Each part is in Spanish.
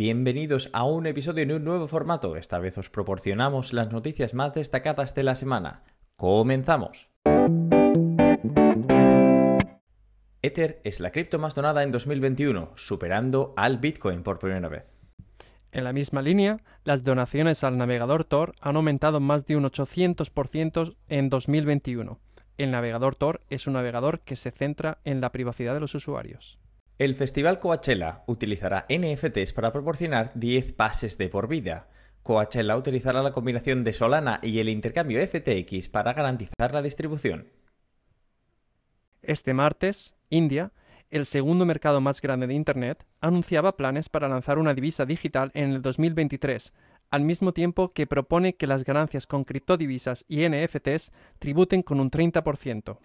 Bienvenidos a un episodio en un nuevo formato. Esta vez os proporcionamos las noticias más destacadas de la semana. Comenzamos. Ether es la cripto más donada en 2021, superando al Bitcoin por primera vez. En la misma línea, las donaciones al navegador Tor han aumentado más de un 800% en 2021. El navegador Tor es un navegador que se centra en la privacidad de los usuarios. El Festival Coachella utilizará NFTs para proporcionar 10 pases de por vida. Coachella utilizará la combinación de Solana y el intercambio FTX para garantizar la distribución. Este martes, India el segundo mercado más grande de Internet, anunciaba planes para lanzar una divisa digital en el 2023, al mismo tiempo que propone que las ganancias con criptodivisas y NFTs tributen con un 30%.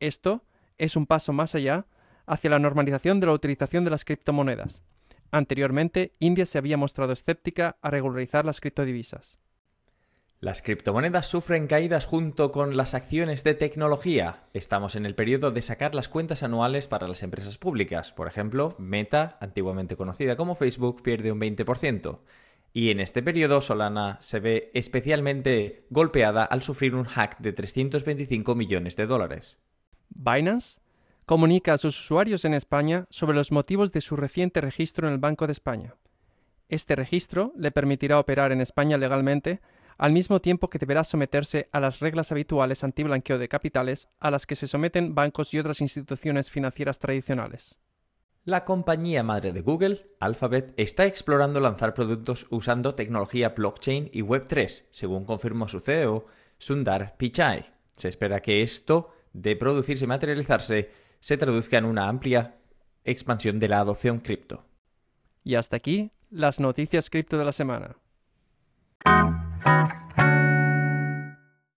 Esto es un paso más allá hacia la normalización de la utilización de las criptomonedas. Anteriormente, India se había mostrado escéptica a regularizar las criptodivisas. Las criptomonedas sufren caídas junto con las acciones de tecnología. Estamos en el periodo de sacar las cuentas anuales para las empresas públicas. Por ejemplo, Meta, antiguamente conocida como Facebook, pierde un 20%. Y en este periodo Solana se ve especialmente golpeada al sufrir un hack de 325 millones de dólares. Binance comunica a sus usuarios en España sobre los motivos de su reciente registro en el Banco de España. Este registro le permitirá operar en España legalmente al mismo tiempo que deberá someterse a las reglas habituales anti-blanqueo de capitales a las que se someten bancos y otras instituciones financieras tradicionales. La compañía madre de Google, Alphabet, está explorando lanzar productos usando tecnología blockchain y Web3, según confirmó su CEO, Sundar Pichai. Se espera que esto, de producirse y materializarse, se traduzca en una amplia expansión de la adopción cripto. Y hasta aquí las noticias cripto de la semana.